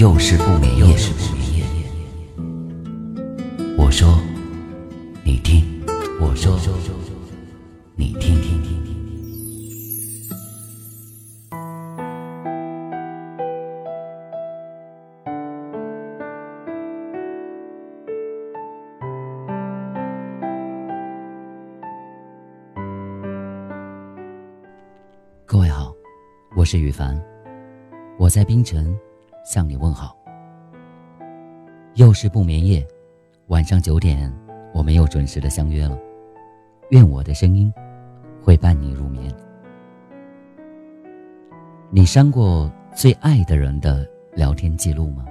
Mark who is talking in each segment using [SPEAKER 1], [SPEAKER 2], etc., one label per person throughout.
[SPEAKER 1] 又是不眠夜，我说，你听，我说，你听。各位好，我是雨凡，我在冰城。向你问好。又是不眠夜，晚上九点，我们又准时的相约了。愿我的声音会伴你入眠。你删过最爱的人的聊天记录吗？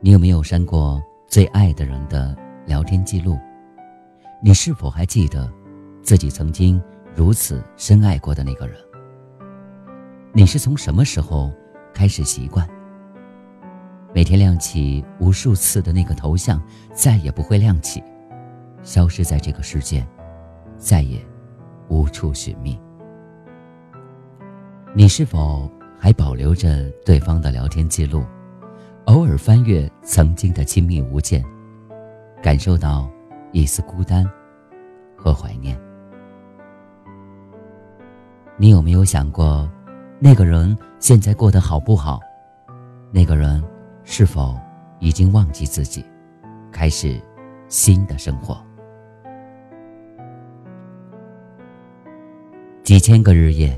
[SPEAKER 1] 你有没有删过最爱的人的聊天记录？你是否还记得自己曾经如此深爱过的那个人？你是从什么时候？开始习惯，每天亮起无数次的那个头像，再也不会亮起，消失在这个世界，再也无处寻觅。你是否还保留着对方的聊天记录，偶尔翻阅曾经的亲密无间，感受到一丝孤单和怀念？你有没有想过？那个人现在过得好不好？那个人是否已经忘记自己，开始新的生活？几千个日夜，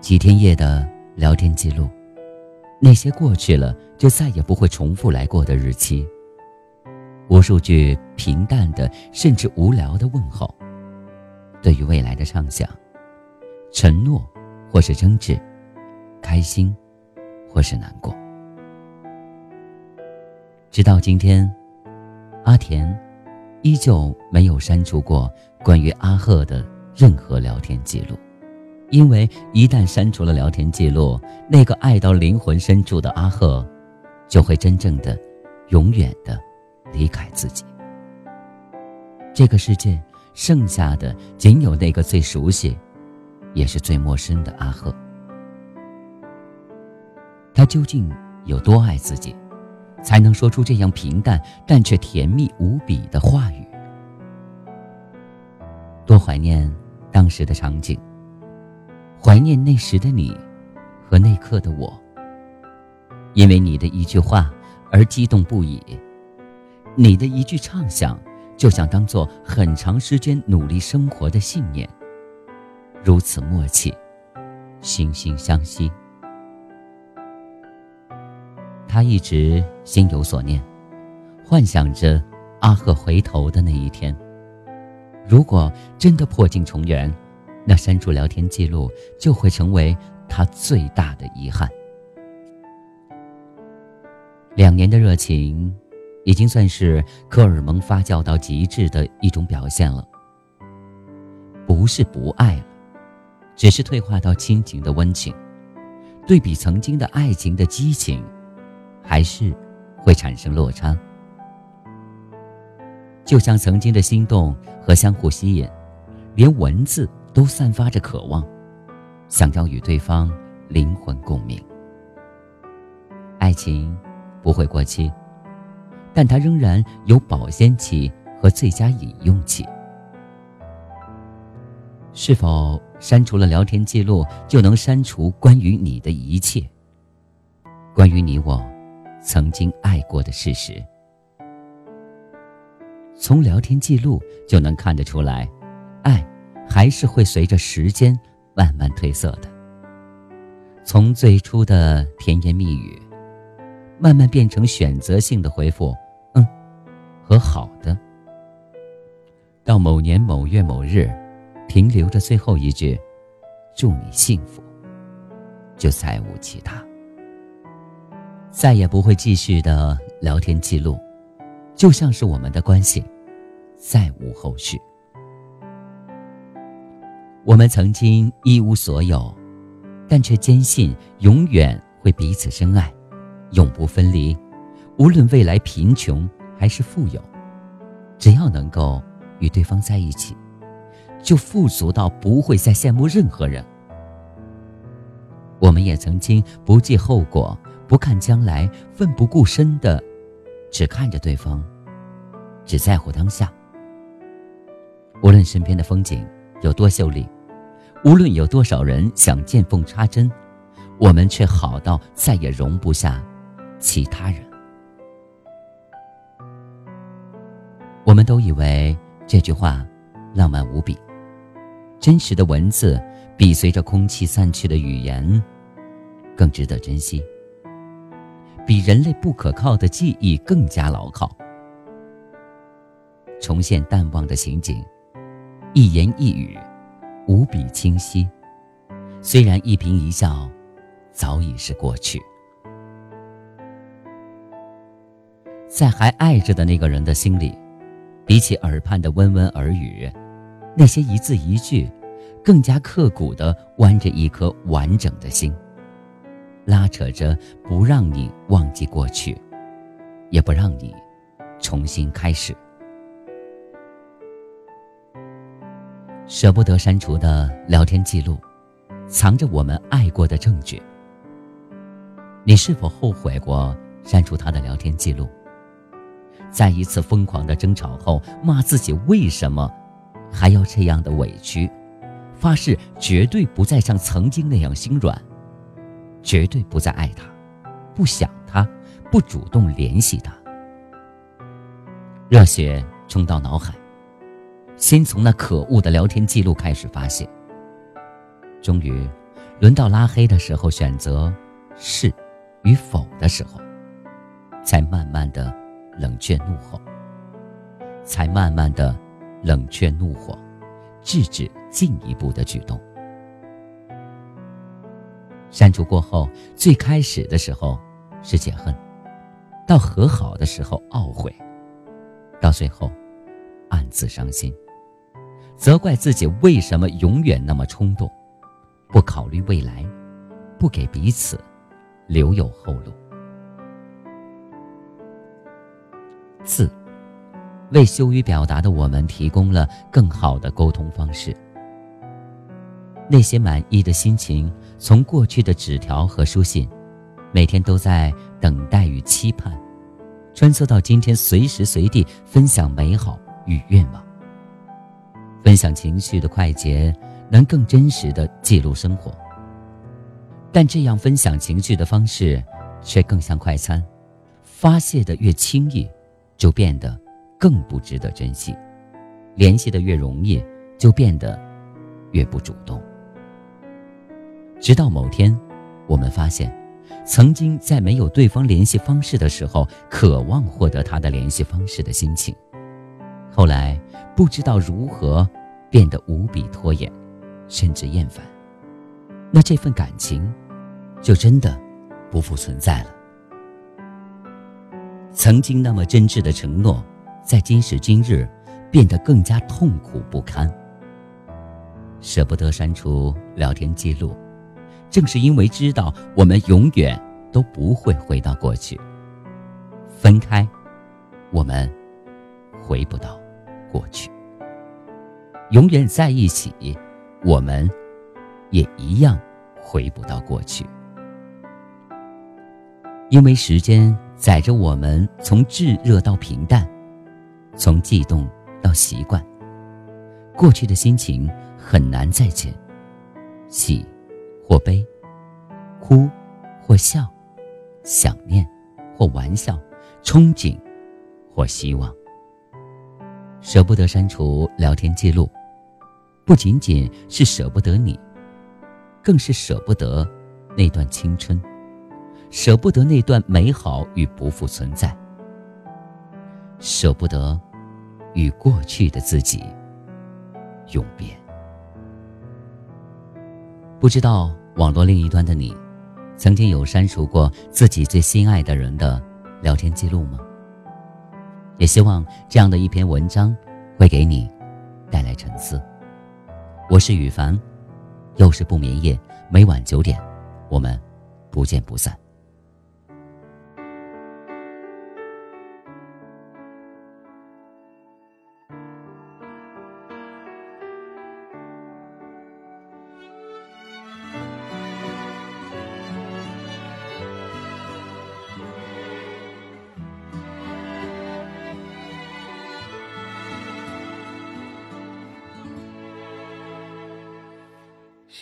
[SPEAKER 1] 几天夜的聊天记录，那些过去了就再也不会重复来过的日期，无数句平淡的甚至无聊的问候，对于未来的畅想、承诺或是争执。开心，或是难过。直到今天，阿田依旧没有删除过关于阿赫的任何聊天记录，因为一旦删除了聊天记录，那个爱到灵魂深处的阿赫，就会真正的、永远的离开自己。这个世界剩下的仅有那个最熟悉，也是最陌生的阿赫。他究竟有多爱自己，才能说出这样平淡但却甜蜜无比的话语？多怀念当时的场景，怀念那时的你和那刻的我。因为你的一句话而激动不已，你的一句畅想，就想当做很长时间努力生活的信念。如此默契，惺惺相惜。他一直心有所念，幻想着阿赫回头的那一天。如果真的破镜重圆，那删除聊天记录就会成为他最大的遗憾。两年的热情，已经算是荷尔蒙发酵到极致的一种表现了。不是不爱了，只是退化到亲情的温情，对比曾经的爱情的激情。还是会产生落差，就像曾经的心动和相互吸引，连文字都散发着渴望，想要与对方灵魂共鸣。爱情不会过期，但它仍然有保鲜期和最佳饮用期。是否删除了聊天记录就能删除关于你的一切？关于你我？曾经爱过的事实，从聊天记录就能看得出来，爱还是会随着时间慢慢褪色的。从最初的甜言蜜语，慢慢变成选择性的回复“嗯”和“好的”，到某年某月某日，停留着最后一句“祝你幸福”，就再无其他。再也不会继续的聊天记录，就像是我们的关系再无后续。我们曾经一无所有，但却坚信永远会彼此深爱，永不分离。无论未来贫穷还是富有，只要能够与对方在一起，就富足到不会再羡慕任何人。我们也曾经不计后果。不看将来，奋不顾身的，只看着对方，只在乎当下。无论身边的风景有多秀丽，无论有多少人想见缝插针，我们却好到再也容不下其他人。我们都以为这句话浪漫无比，真实的文字比随着空气散去的语言更值得珍惜。比人类不可靠的记忆更加牢靠。重现淡忘的情景，一言一语，无比清晰。虽然一颦一笑，早已是过去。在还爱着的那个人的心里，比起耳畔的温文耳语，那些一字一句，更加刻骨的剜着一颗完整的心。拉扯着，不让你忘记过去，也不让你重新开始。舍不得删除的聊天记录，藏着我们爱过的证据。你是否后悔过删除他的聊天记录？在一次疯狂的争吵后，骂自己为什么还要这样的委屈，发誓绝对不再像曾经那样心软。绝对不再爱他，不想他，不主动联系他。热血冲到脑海，先从那可恶的聊天记录开始发泄。终于，轮到拉黑的时候，选择是与否的时候，才慢慢的冷却怒火，才慢慢的冷却怒火，制止进一步的举动。删除过后，最开始的时候是解恨，到和好的时候懊悔，到最后暗自伤心，责怪自己为什么永远那么冲动，不考虑未来，不给彼此留有后路。字，为羞于表达的我们提供了更好的沟通方式。那些满意的心情，从过去的纸条和书信，每天都在等待与期盼，穿梭到今天，随时随地分享美好与愿望。分享情绪的快捷，能更真实的记录生活。但这样分享情绪的方式，却更像快餐，发泄的越轻易，就变得更不值得珍惜；联系的越容易，就变得越不主动。直到某天，我们发现，曾经在没有对方联系方式的时候，渴望获得他的联系方式的心情，后来不知道如何变得无比拖延，甚至厌烦。那这份感情，就真的不复存在了。曾经那么真挚的承诺，在今时今日，变得更加痛苦不堪。舍不得删除聊天记录。正是因为知道我们永远都不会回到过去，分开，我们回不到过去；永远在一起，我们也一样回不到过去。因为时间载着我们从炙热到平淡，从悸动到习惯，过去的心情很难再见，喜。或悲，哭，或笑，想念，或玩笑，憧憬，或希望。舍不得删除聊天记录，不仅仅是舍不得你，更是舍不得那段青春，舍不得那段美好与不复存在，舍不得与过去的自己永别。不知道网络另一端的你，曾经有删除过自己最心爱的人的聊天记录吗？也希望这样的一篇文章会给你带来沉思。我是羽凡，又是不眠夜，每晚九点，我们不见不散。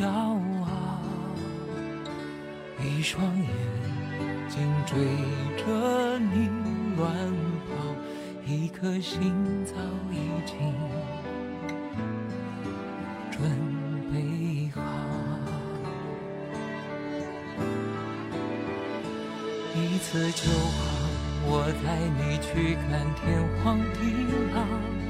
[SPEAKER 2] 骄傲，一双眼睛追着你乱跑，一颗心早已经准备好。一次就好，我带你去看天荒地老。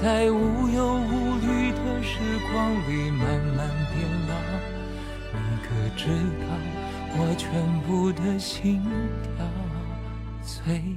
[SPEAKER 2] 在无忧无虑的时光里慢慢变老，你可知道我全部的心跳最